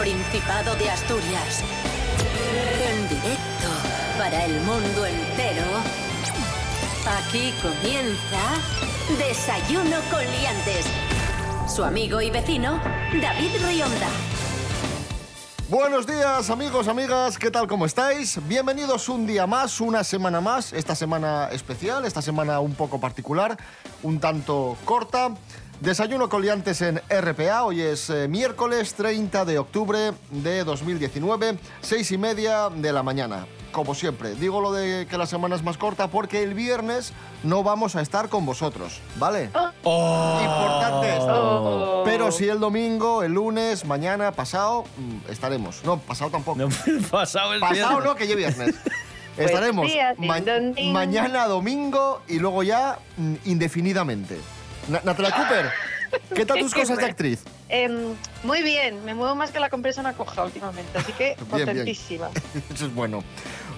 Principado de Asturias. En directo para el mundo entero. Aquí comienza Desayuno con Liantes. Su amigo y vecino, David Rionda. Buenos días amigos, amigas, ¿qué tal? ¿Cómo estáis? Bienvenidos un día más, una semana más, esta semana especial, esta semana un poco particular, un tanto corta. Desayuno coliantes en RPA, hoy es eh, miércoles 30 de octubre de 2019, seis y media de la mañana. Como siempre, digo lo de que la semana es más corta porque el viernes no vamos a estar con vosotros, ¿vale? Importante esto. Pero si el domingo, el lunes, mañana, pasado, mm, estaremos. No, pasado tampoco. No, pasado el Pasado viernes. no, que lleve viernes. Estaremos sí, ma- mañana domingo y luego ya mm, indefinidamente. Na- Natalia Cooper, ¿qué tal tus cosas de actriz? Em, muy bien, me muevo más que la compresa una coja últimamente, así que bien. contentísima. Eso es bueno.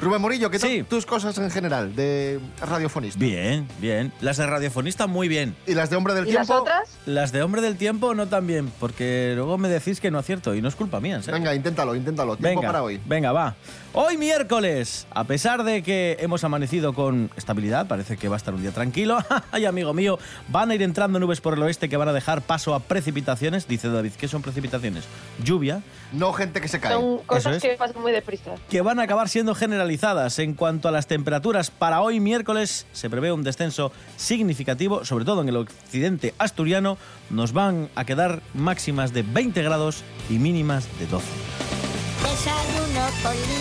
Rubén Morillo, ¿qué tal Sí. tus cosas en general de radiofonista? Bien, bien. Las de radiofonista muy bien. ¿Y las de hombre del ¿Y las tiempo? otras? Las de hombre del tiempo no tan bien, porque luego me decís que no acierto y no es culpa mía, en serio. Venga, inténtalo, inténtalo. Tiempo Venga, para hoy. venga, va. Hoy miércoles, a pesar de que hemos amanecido con estabilidad, parece que va a estar un día tranquilo. Ay, amigo mío, van a ir entrando nubes por el oeste que van a dejar paso a precipitaciones. Dice David, ¿qué son precipitaciones? Lluvia, No gente que se cae. Son cosas es. que pasan muy deprisa. que van a acabar siendo generalizadas. En cuanto a las temperaturas, para hoy miércoles se prevé un descenso significativo, sobre todo en el occidente asturiano. Nos van a quedar máximas de 20 grados y mínimas de 12. Desayuno con.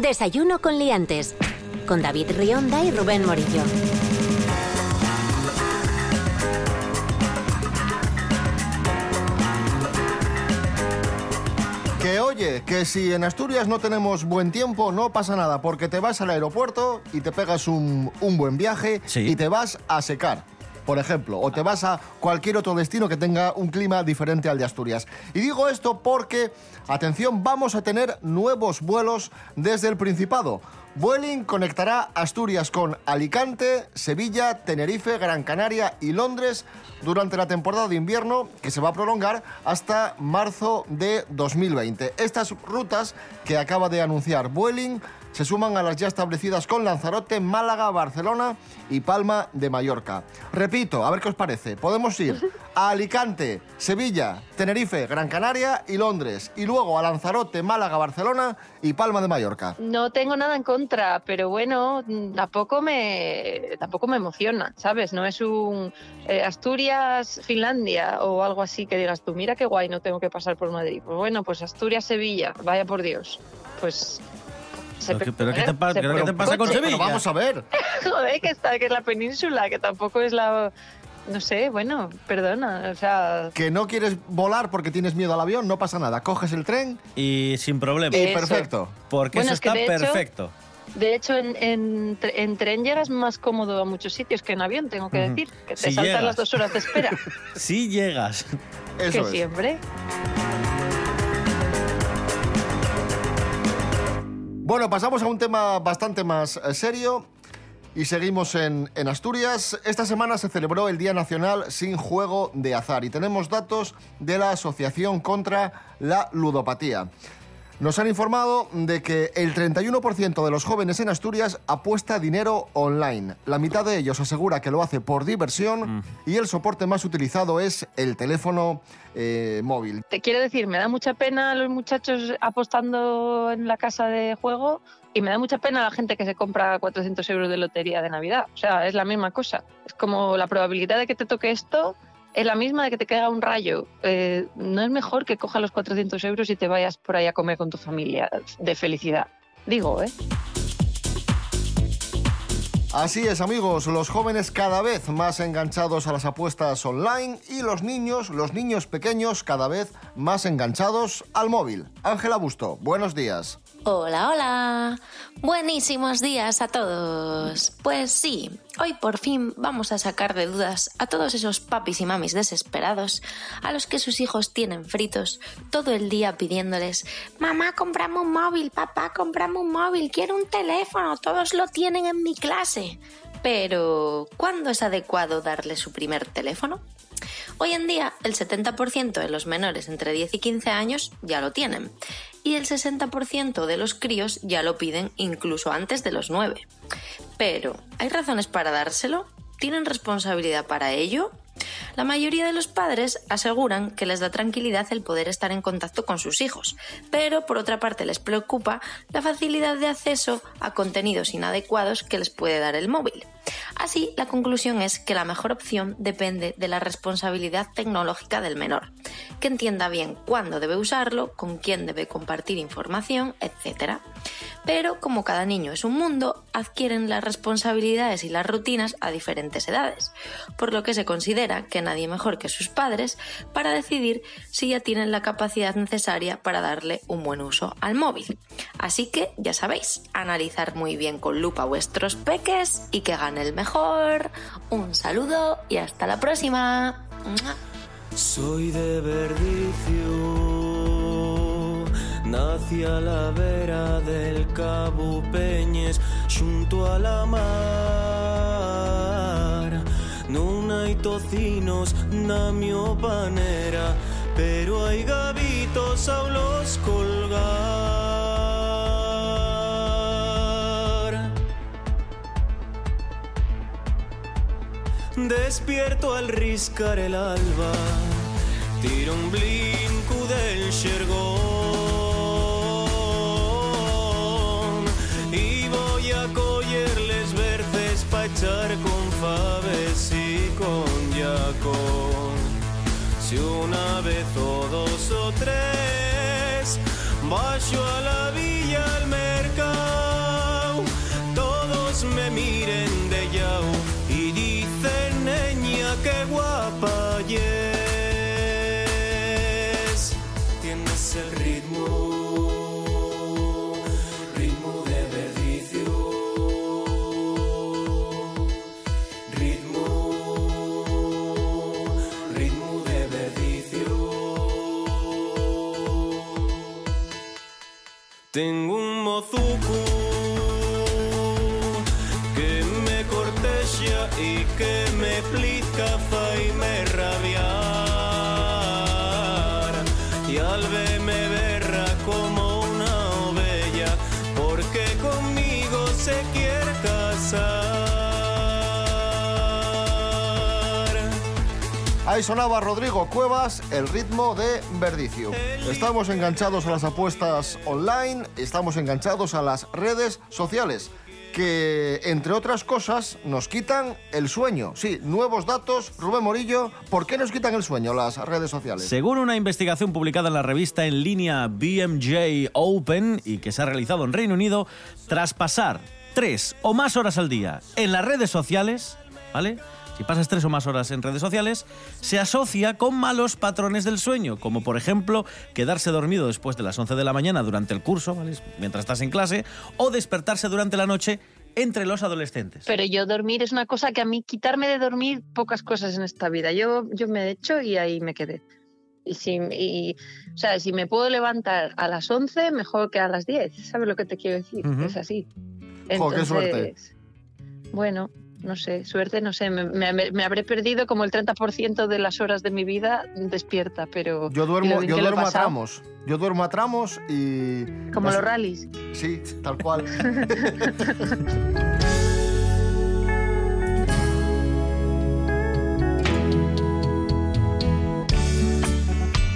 Desayuno con Liantes. Con David Rionda y Rubén Morillo. Que oye, que si en Asturias no tenemos buen tiempo, no pasa nada, porque te vas al aeropuerto y te pegas un, un buen viaje Sí. y te vas a secar. Por ejemplo, o te vas a cualquier otro destino que tenga un clima diferente al de Asturias. Y digo esto porque, atención, vamos a tener nuevos vuelos desde el Principado. Vueling conectará Asturias con Alicante, Sevilla, Tenerife, Gran Canaria y Londres durante la temporada de invierno que se va a prolongar hasta marzo de 2020. Estas rutas que acaba de anunciar Vueling se suman a las ya establecidas con Lanzarote, Málaga, Barcelona y Palma de Mallorca. Repito, a ver qué os parece. Podemos ir a Alicante, Sevilla, Tenerife, Gran Canaria y Londres. Y luego a Lanzarote, Málaga, Barcelona y Palma de Mallorca. No tengo nada en contra, pero bueno, tampoco me, tampoco me emociona, ¿sabes? No es un eh, Asturias, Finlandia o algo así que digas tú, mira qué guay, no tengo que pasar por Madrid. Pues bueno, pues Asturias, Sevilla, vaya por Dios. Pues... se Pero pero ¿qué te poner, pa- se pero puede qué te pasa con. Sevilla? Pero vamos a ver. Joder, que está, que es la península, que tampoco es la... No sé, bueno, perdona, o sea... Que no quieres volar porque tienes miedo al avión, no pasa nada. Coges el tren Y sin problema. y perfecto. Porque Bueno, eso es que está de hecho- perfecto. De hecho, en, en, tre- en tren llegas más cómodo a muchos sitios que en avión, tengo que decir. Que te Si saltan llegas. las dos horas de espera. Si llegas. que es. siempre. Bueno, pasamos a un tema bastante más eh, serio y seguimos en, en Asturias. Esta semana se celebró el Día Nacional sin Juego de Azar y tenemos datos de la Asociación contra la Ludopatía. Nos han informado de que el 31% de los jóvenes en Asturias apuesta dinero online. La mitad de ellos asegura que lo hace por diversión y el soporte más utilizado es el teléfono eh, móvil. Te quiero decir, me da mucha pena los muchachos apostando en la casa de juego y me da mucha pena la gente que se compra 400 euros de lotería de Navidad. O sea, es la misma cosa. Es como la probabilidad de que te toque esto es la misma de que te caiga un rayo. Eh, no es mejor que cojas los 400 euros y te vayas por ahí a comer con tu familia de felicidad. Digo, ¿eh? Así es, amigos, los jóvenes cada vez más enganchados a las apuestas online y los niños, los niños pequeños cada vez más enganchados al móvil. Ángela Busto, buenos días. Hola, hola. Buenísimos días a todos. Pues sí, hoy por fin vamos a sacar de dudas a todos esos papis y mamis desesperados a los que sus hijos tienen fritos todo el día pidiéndoles Mamá, comprame un móvil, papá, comprame un móvil, quiero un teléfono, todos lo tienen en mi clase. Pero, ¿cuándo es adecuado darle su primer teléfono? Hoy en día, el 70% de los menores entre 10 y 15 años ya lo tienen y el 60% de los críos ya lo piden incluso antes de los 9. Pero, ¿hay razones para dárselo? ¿Tienen responsabilidad para ello? La mayoría de los padres aseguran que les da tranquilidad el poder estar en contacto con sus hijos, pero por otra parte les preocupa la facilidad de acceso a contenidos inadecuados que les puede dar el móvil. Así, la conclusión es que la mejor opción depende de la responsabilidad tecnológica del menor, que entienda bien cuándo debe usarlo, con quién debe compartir información, etc. Pero como cada niño es un mundo, adquieren las responsabilidades y las rutinas a diferentes edades, por lo que se considera que nadie mejor que sus padres para decidir si ya tienen la capacidad necesaria para darle un buen uso al móvil. Así que ya sabéis, analizar muy bien con lupa vuestros peques y que gane el mejor. Un saludo y hasta la próxima. Soy de Verdicio, nací a la vera del Cabo Peñes, junto a la mar. Non hai tocinos na mio panera, pero hai gavitos a los colgar. Despierto al riscar el alba, tiro un blinco del xergón y voy a collerles verces pa' echar con faves con yacón. Si una vez o dos o tres, bajo a la villa al mercado, todos me miren Ahí sonaba Rodrigo Cuevas, el ritmo de Verdicio. Estamos enganchados a las apuestas online, estamos enganchados a las redes sociales, que entre otras cosas nos quitan el sueño. Sí, nuevos datos, Rubén Morillo, ¿por qué nos quitan el sueño las redes sociales? Según una investigación publicada en la revista en línea BMJ Open y que se ha realizado en Reino Unido, tras pasar tres o más horas al día en las redes sociales, ¿vale? Si pasas tres o más horas en redes sociales, se asocia con malos patrones del sueño, como por ejemplo quedarse dormido después de las 11 de la mañana durante el curso, ¿vale? mientras estás en clase, o despertarse durante la noche entre los adolescentes. Pero yo dormir es una cosa que a mí quitarme de dormir pocas cosas en esta vida. Yo, yo me echo y ahí me quedé. Y si, y, o sea, si me puedo levantar a las 11, mejor que a las 10. ¿Sabes lo que te quiero decir? Es así. Jo, qué suerte. Entonces, Bueno, no sé, suerte, no sé. Me, me- me habré perdido como el 30% de las horas de mi vida despierta, pero. Yo duermo, yo duermo a tramos. Yo duermo a tramos y... Como los rallies. Sí, tal cual.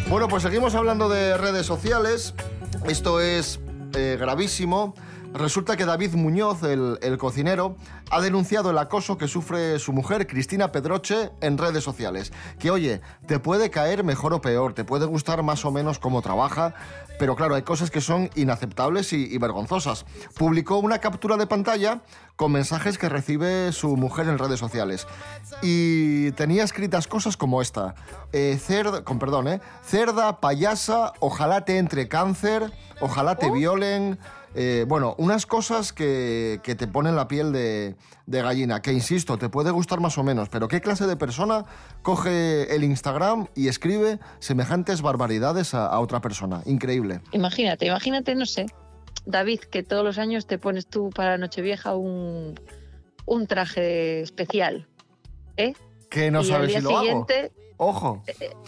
Bueno, pues seguimos hablando de redes sociales. Esto es eh, gravísimo. Resulta que David Muñoz, el, el cocinero, ha denunciado el acoso que sufre su mujer, Cristina Pedroche, en redes sociales. Que, oye, te puede caer mejor o peor, te puede gustar más o menos cómo trabaja, pero claro, hay cosas que son inaceptables y, y vergonzosas. Publicó una captura de pantalla con mensajes que recibe su mujer en redes sociales. Y tenía escritas cosas como esta. Eh, cerda, con perdón, ¿eh? Cerda, payasa, ojalá te entre cáncer, ojalá te violen, eh, bueno, unas cosas que, que te ponen la piel de, de gallina, que insisto, te puede gustar más o menos, pero ¿qué clase de persona coge el Instagram y escribe semejantes barbaridades a, a otra persona? Increíble. Imagínate, imagínate, no sé, David, que todos los años te pones tú para Nochevieja un, un traje especial. ¿Eh? Que no y sabes si lo siguiente, hago. Ojo.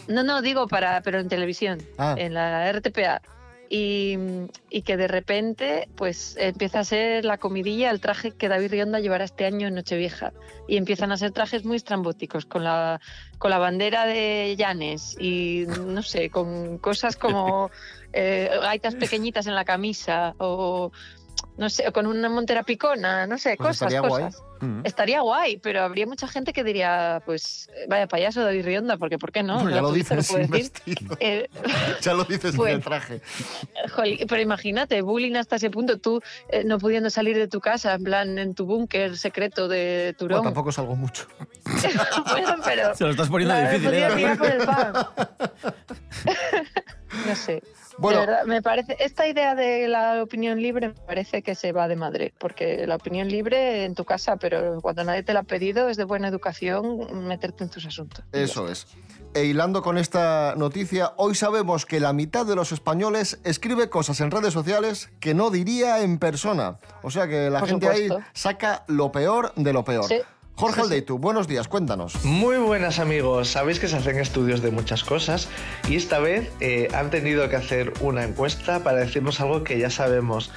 No, no, digo para, pero en televisión, Ah. en la RTPA. Y, y que de repente, pues empieza a ser la comidilla, el traje que David Rionda llevará este año en Nochevieja. Y empiezan a ser trajes muy estrambóticos, con la, con la bandera de Llanes y no sé, con cosas como eh, gaitas pequeñitas en la camisa o no sé, con una montera picona, no sé, Pues cosas, estaría guay. cosas. Mm. Estaría guay, pero habría mucha gente que diría, pues vaya payaso David Rionda, porque ¿por qué no? Bueno, ya lo dices vestido. Eh, Ya lo dices en Pues- el traje. Pero imagínate, bullying hasta ese punto, tú eh, no pudiendo salir de tu casa, en plan, en tu búnker secreto de Bueno, Turón. tampoco salgo mucho. Bueno, pero Se lo estás poniendo difícil, podría ¿eh? tirar por el pan. Bueno. De verdad, me parece, esta idea de la opinión libre me parece que se va de madre, porque la opinión libre en tu casa, pero cuando nadie te la ha pedido es de buena educación meterte en tus asuntos. Eso es. E hilando con esta noticia, hoy sabemos que la mitad de los españoles escribe cosas en redes sociales que no diría en persona. O sea que la Por gente ahí saca lo peor de lo peor. Sí. Jorge. Aldeitu, buenos días, cuéntanos. Muy buenas amigos, sabéis que se hacen estudios de muchas cosas y esta vez eh, han tenido que hacer una encuesta para decirnos algo que ya sabemos.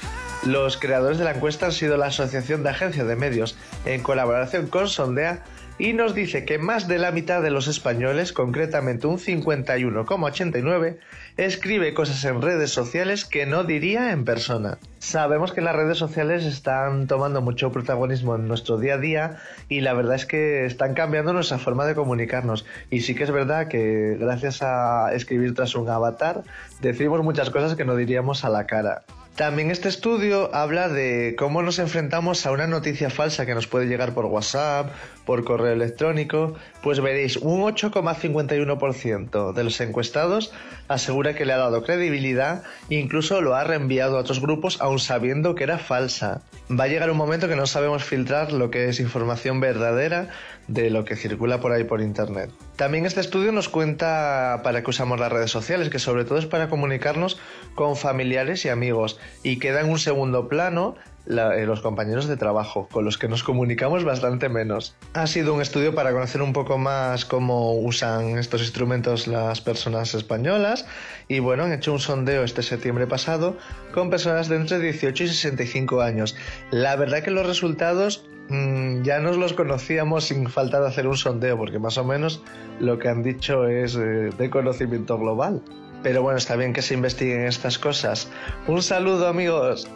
Los creadores de la encuesta han sido la Asociación de Agencias de Medios en colaboración con Sondea y nos dice que más de la mitad de los españoles, concretamente un 51,89, escribe cosas en redes sociales que no diría en persona. Sabemos que las redes sociales están tomando mucho protagonismo en nuestro día a día y la verdad es que están cambiando nuestra forma de comunicarnos. Y sí que es verdad que gracias a escribir tras un avatar decimos muchas cosas que no diríamos a la cara. También este estudio habla de cómo nos enfrentamos a una noticia falsa que nos puede llegar por WhatsApp, por correo electrónico. Pues veréis, un 8,51% de los encuestados asegura que le ha dado credibilidad e incluso lo ha reenviado a otros grupos aun sabiendo que era falsa. Va a llegar un momento que no sabemos filtrar lo que es información verdadera de lo que circula por ahí por internet. También este estudio nos cuenta para qué usamos las redes sociales, que sobre todo es para comunicarnos con familiares y amigos y queda en un segundo plano eh, los compañeros de trabajo, con los que nos comunicamos bastante menos. Ha sido un estudio para conocer un poco más cómo usan estos instrumentos las personas españolas y bueno, han hecho un sondeo este septiembre pasado con personas de entre 18 y 65 años. La verdad que los resultados mm, ya nos los conocíamos sin falta de hacer un sondeo, porque más o menos lo que han dicho es eh, de conocimiento global. Pero bueno, está bien que se investiguen estas cosas. Un saludo amigos.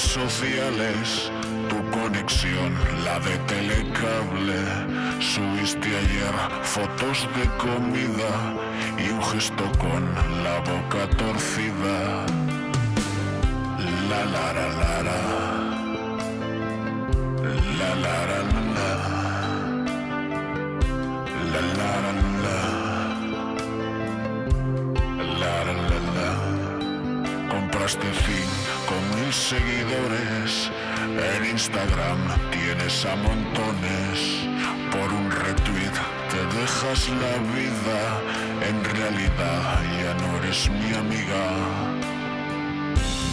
Sociales, tu conexión, la de telecable. Subiste ayer fotos de comida y un gesto con la boca torcida. La la la la la. La la la la la. La la la la. La la la la. Compraste 5 mil seguidores. En Instagram tienes a montones. Por un retweet te dejas la vida. En realidad ya no eres mi amiga.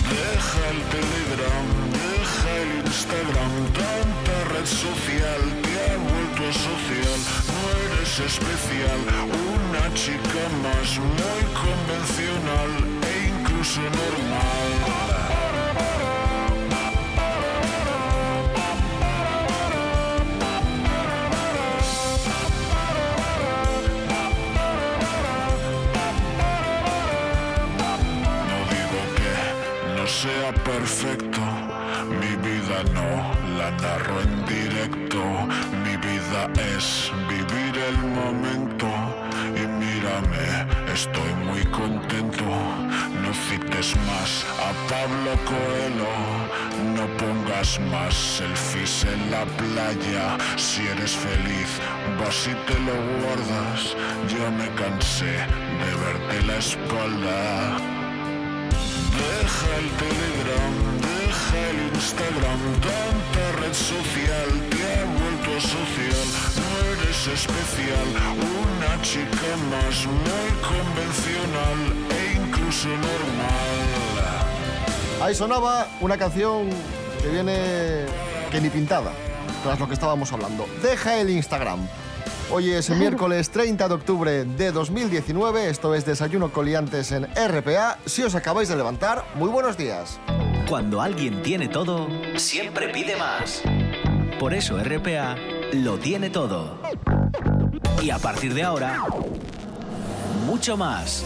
Deja el Telegram, deja el Instagram, tanta red social te ha vuelto social. No eres especial, una chica más muy convencional e incluso normal. Perfecto, mi vida no la narro en directo, mi vida es vivir el momento y mírame, estoy muy contento, no cites más a Pablo Coelho, no pongas más selfies en la playa. Si eres feliz, vas y te lo guardas. Yo me cansé de verte la espalda. Deja el Telegram, deja el Instagram, tanta red social te ha vuelto social. No eres especial, una chica más muy convencional e incluso normal. Ahí sonaba una canción que viene que ni pintada, tras lo que estábamos hablando. Deja el Instagram. Hoy es miércoles 30 de octubre de 2019, esto es Desayuno Coliantes en RPA. Si os acabáis de levantar, muy buenos días. Cuando alguien tiene todo, siempre pide más. Por eso RPA lo tiene todo. Y a partir de ahora, mucho más.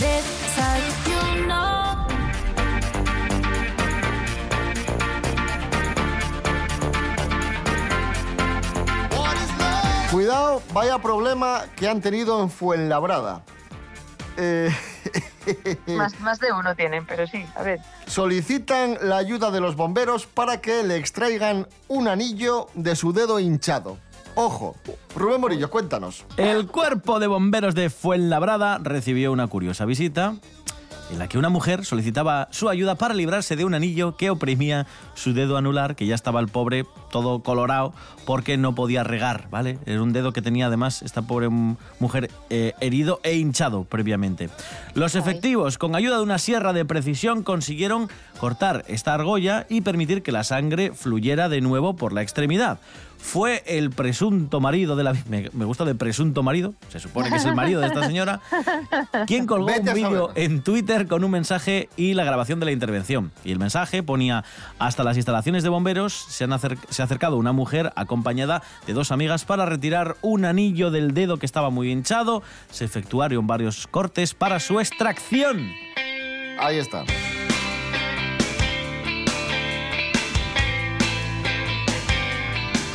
Desayuno. Cuidado, vaya problema que han tenido en Fuenlabrada. Eh, Más, más de uno tienen, pero sí, a ver. solicitan la ayuda de los bomberos para que le extraigan un anillo de su dedo hinchado. Ojo, Rubén Morillo, cuéntanos. El cuerpo de bomberos de Fuenlabrada recibió una curiosa visita en la que una mujer solicitaba su ayuda para librarse de un anillo que oprimía su dedo anular, que ya estaba el pobre todo colorado porque no podía regar, ¿vale? Era un dedo que tenía además esta pobre mujer eh, herido e hinchado previamente. Los efectivos, con ayuda de una sierra de precisión, consiguieron cortar esta argolla y permitir que la sangre fluyera de nuevo por la extremidad. Fue el presunto marido de la... Me, me gusta de presunto marido, se supone que es el marido de esta señora, quien colgó Vete un a vídeo en Twitter con un mensaje y la grabación de la intervención. Y el mensaje ponía, hasta las instalaciones de bomberos se, han acer- se ha acercado una mujer acompañada de dos amigas para retirar un anillo del dedo que estaba muy hinchado. Se efectuaron varios cortes para su extracción. Ahí está.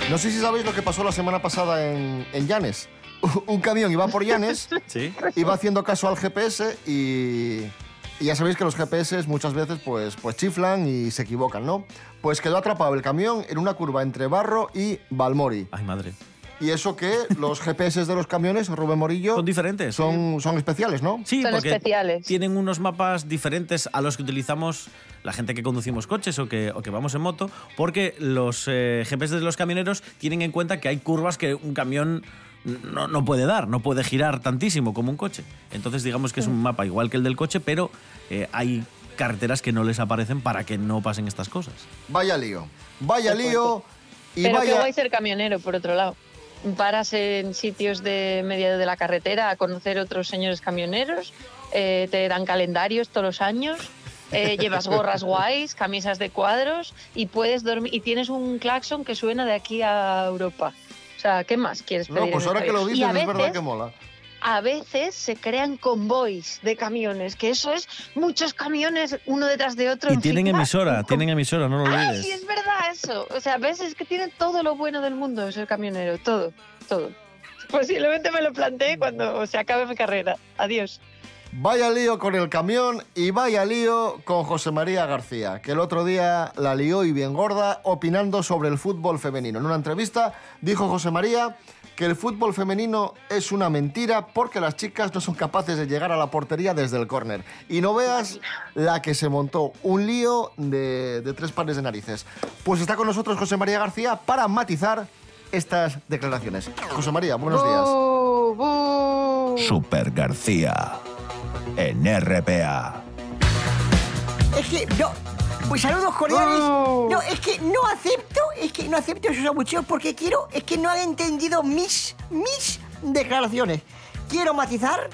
No sé si sabéis lo que pasó la semana pasada en, en Llanes. Un camión iba por Llanes, Sí. iba haciendo caso al GPS y, y ya sabéis que los GPS muchas veces pues, pues chiflan y se equivocan, ¿no? Pues quedó atrapado el camión en una curva entre Barro y Balmori. Ay, madre. Y eso que los GPS de los camiones, Rubén Morillo, Son diferentes. son, son especiales, ¿no? Sí, Son porque especiales. tienen unos mapas diferentes a los que utilizamos la gente que conducimos coches o que, o que vamos en moto, porque los eh, GPS de los camioneros tienen en cuenta que hay curvas que un camión no, no puede dar, no puede girar tantísimo como un coche. Entonces digamos que es un mapa igual que el del coche, pero eh, hay carreteras que no les aparecen para que no pasen estas cosas. Vaya lío. Vaya lío. Y Pero vaya... guay ser camionero, por otro lado. Paras en sitios de medio de la carretera a conocer otros señores camioneros, eh, te dan calendarios todos los años, eh, llevas gorras guays, camisas de cuadros y puedes dormir y tienes un claxon que suena de aquí a Europa. O sea, ¿qué más quieres pedir? No, pues ahora que lo dices, es verdad que mola. A veces se crean convoys de camiones, que eso es muchos camiones uno detrás de otro. Y en tienen emisora, tienen emisora, no lo Ay, olvides. sí, es verdad eso. O sea, ves, es que tiene todo lo bueno del mundo ser camionero, todo, todo. Posiblemente me lo planteé cuando se acabe mi carrera. Adiós. Vaya lío con el camión y vaya lío con José María García, que el otro día la lió y bien gorda opinando sobre el fútbol femenino. En una entrevista dijo José María que el fútbol femenino es una mentira porque las chicas no son capaces de llegar a la portería desde el córner. Y no veas la que se montó, un lío de, de tres pares de narices. Pues está con nosotros José María García para matizar estas declaraciones. José María, buenos días. Super García en RPA. Es que no. Pues saludos cordiales. No, es que no acepto, es que no acepto esos abucheos porque quiero, es que no han entendido mis, mis declaraciones. Quiero matizar,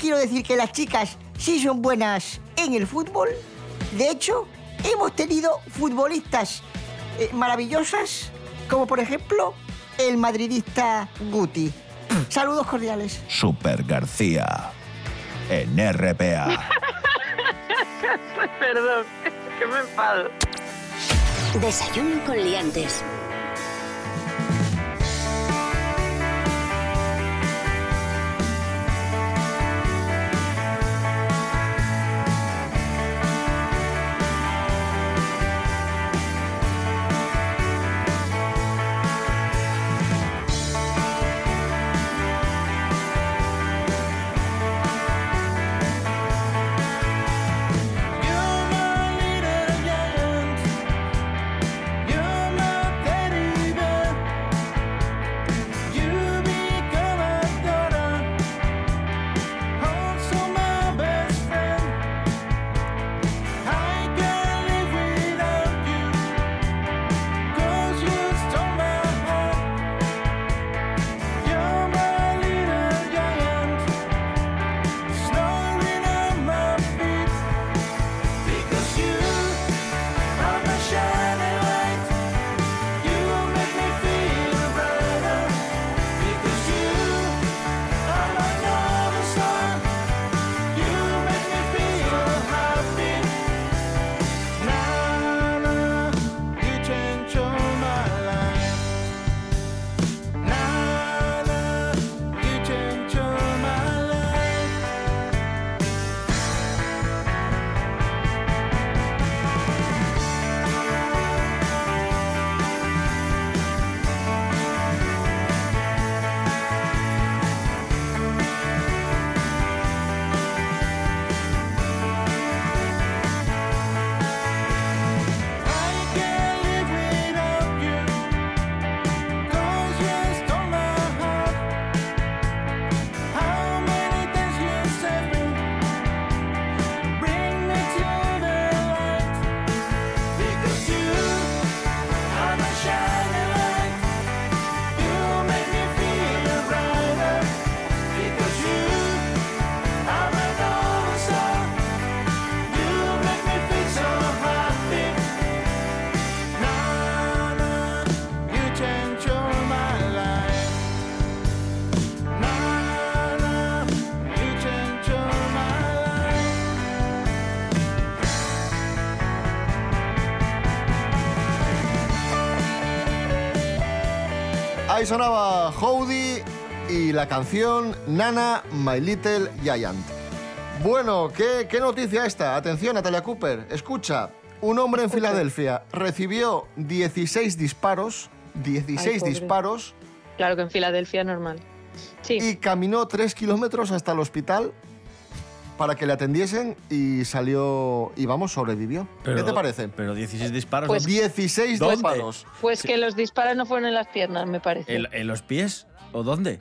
quiero decir que las chicas sí son buenas en el fútbol. De hecho, hemos tenido futbolistas eh, maravillosas, como por ejemplo el madridista Guti. Saludos cordiales. Super García. En RPA. Perdón, Desayuno con liantes. Ahí sonaba Howdy y la canción Nana, My Little Giant. Bueno, ¿qué, qué noticia esta? Atención, Natalia Cooper. Escucha, un hombre en. Filadelfia recibió 16 disparos, 16 pobre. disparos, Claro que en Filadelfia normal. Sí. y caminó 3 kilómetros hasta el hospital para que le atendiesen y salió, y vamos, sobrevivió. ¿Qué te parece? Pero 16 disparos. Pues- 16 ¿Dónde? disparos. Pues que los disparos no fueron en las piernas, me parece. ¿En, en los pies? ¿O dónde?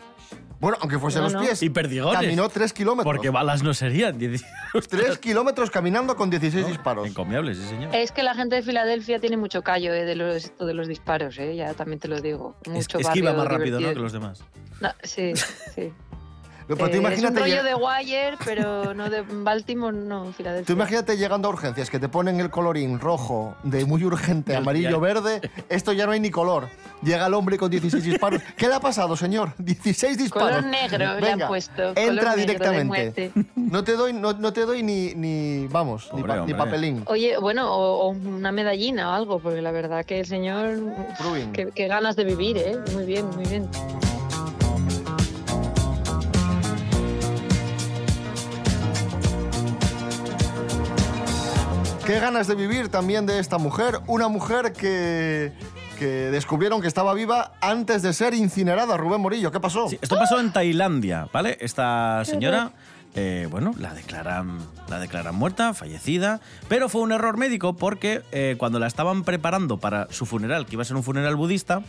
Bueno, aunque fuesen No, los no. pies. Y perdigones. Caminó 3 kilómetros. Porque balas no serían. 16 3 kilómetros caminando con 16 disparos. Encomiables, sí, señor. Es que la gente de Filadelfia tiene mucho callo eh, de los, de los disparos, eh, ya también te lo digo. Es, Mucho es que iba más rápido, ¿no? Que los demás. No, sí, sí. Pero tú Eh, imagínate es un rollo de Wire, pero no de Baltimore, no, Filadelfia. Tú imagínate llegando a urgencias que te ponen el colorín rojo de muy urgente, amarillo, verde. Esto ya no hay ni color. Llega el hombre con 16 disparos. ¿Qué le ha pasado, señor? 16 disparos. Color negro le han Venga, puesto, Entra directamente. No te doy, no, no te doy ni, ni vamos, ni, pa- ni papelín. Oye, bueno, o, o una medallina o algo, porque la verdad que el señor. Qué, qué ganas de vivir, ¿eh? Muy bien, muy bien. Qué ganas de vivir también de esta mujer. Una mujer que, que descubrieron que estaba viva antes de ser incinerada. Rubén Morillo, ¿qué pasó? Sí, esto pasó en Tailandia, ¿vale? Esta señora, eh, bueno, la declaran, la declaran muerta, fallecida, pero fue un error médico porque eh, cuando la estaban preparando para su funeral, que iba a ser un funeral budista,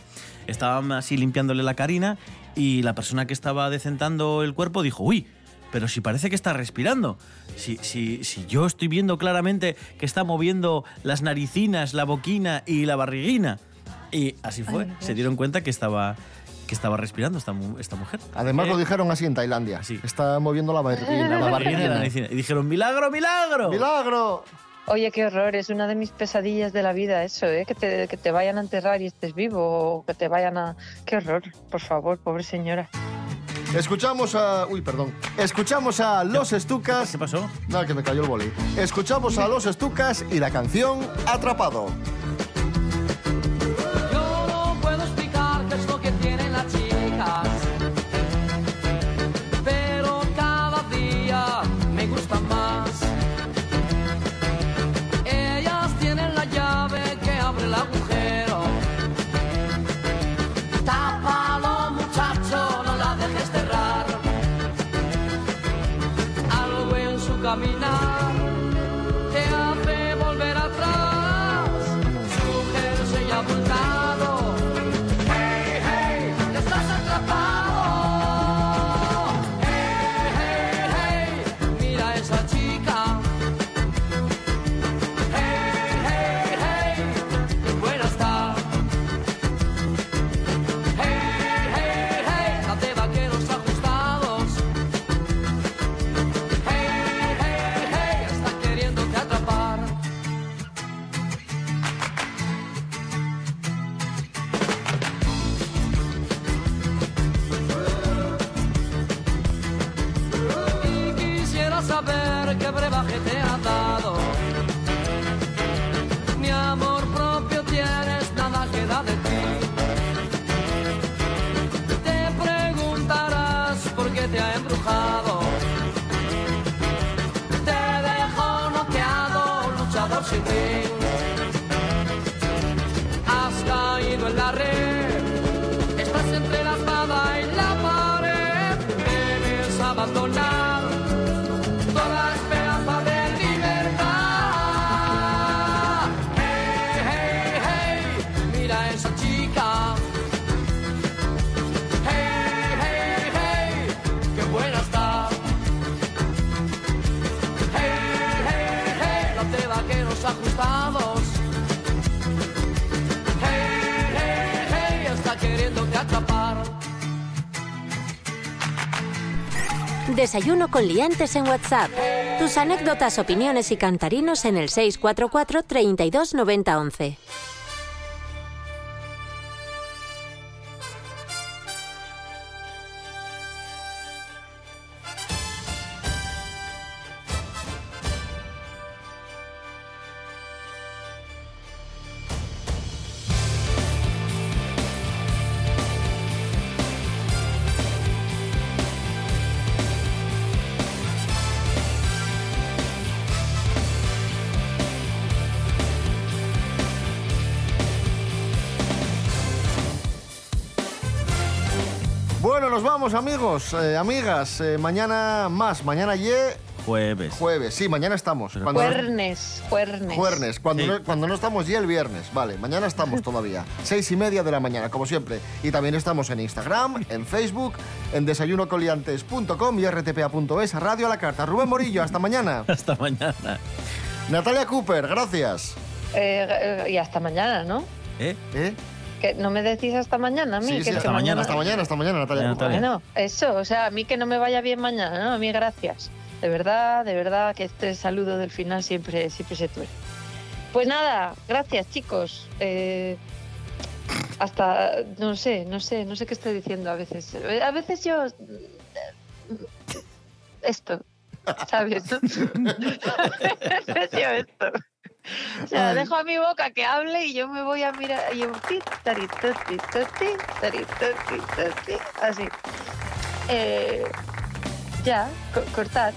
estaban así limpiándole la carina y la persona que estaba decentando el cuerpo dijo, uy, pero si parece que está respirando. Si, si, si yo estoy viendo claramente que está moviendo las naricinas, la boquina y la barriguina. Y así fue. Ay, Se dieron cuenta que estaba, ¿Qué estaba respirando esta, mu- esta mujer? Además Eh, lo dijeron así en Tailandia. Está moviendo la barriguina. la la barriguina de la medicina. Y dijeron, milagro, milagro. ¡Milagro! Oye, qué horror, es una de mis pesadillas de la vida eso, ¿eh? que, te, que te vayan a enterrar y estés vivo, o que te vayan a... Qué horror, por favor, pobre señora. Escuchamos a. Uy, perdón. Escuchamos a Los Estucas. ¿Qué pasó? No, que me cayó el boli. Escuchamos a Los Estucas y la canción Atrapado. Qué brebaje Desayuno con liantes en WhatsApp. Tus anécdotas, opiniones y cantarinos en el 644 32 90 11. Amigos, eh, amigas. Eh, mañana más. Mañana ye Jueves. jueves. Sí, mañana estamos. Cuando no- Juernes, juernes. Juernes, cuando, Sí. no, cuando no estamos ya el viernes, vale, mañana estamos todavía, seis y media de la mañana, como siempre. Y también estamos en Instagram, en Facebook, en desayunocoliantes.com y rtpa.es, Radio a la Carta. Rubén Morillo, hasta mañana. Hasta mañana. Natalia Cooper, gracias. Eh, eh, y hasta mañana, ¿no? ¿Eh? ¿Eh? Que no me decís hasta mañana a mí. Sí, que sí, hasta que mañana, hasta mañana, hasta mañana, Natalia. Bueno, eso, o sea, a mí que no me vaya bien mañana, ¿no? A mí gracias. De verdad, de verdad, que este saludo del final siempre, siempre se tuerce. Pues nada, gracias chicos. Eh, hasta, no sé, no sé, no sé qué estoy diciendo a veces. A veces yo... Esto, ¿sabes? a veces yo esto. O sea, Ay. dejo a mi boca que hable y yo me voy a mirar y yo así. Eh, ya, co- cortar.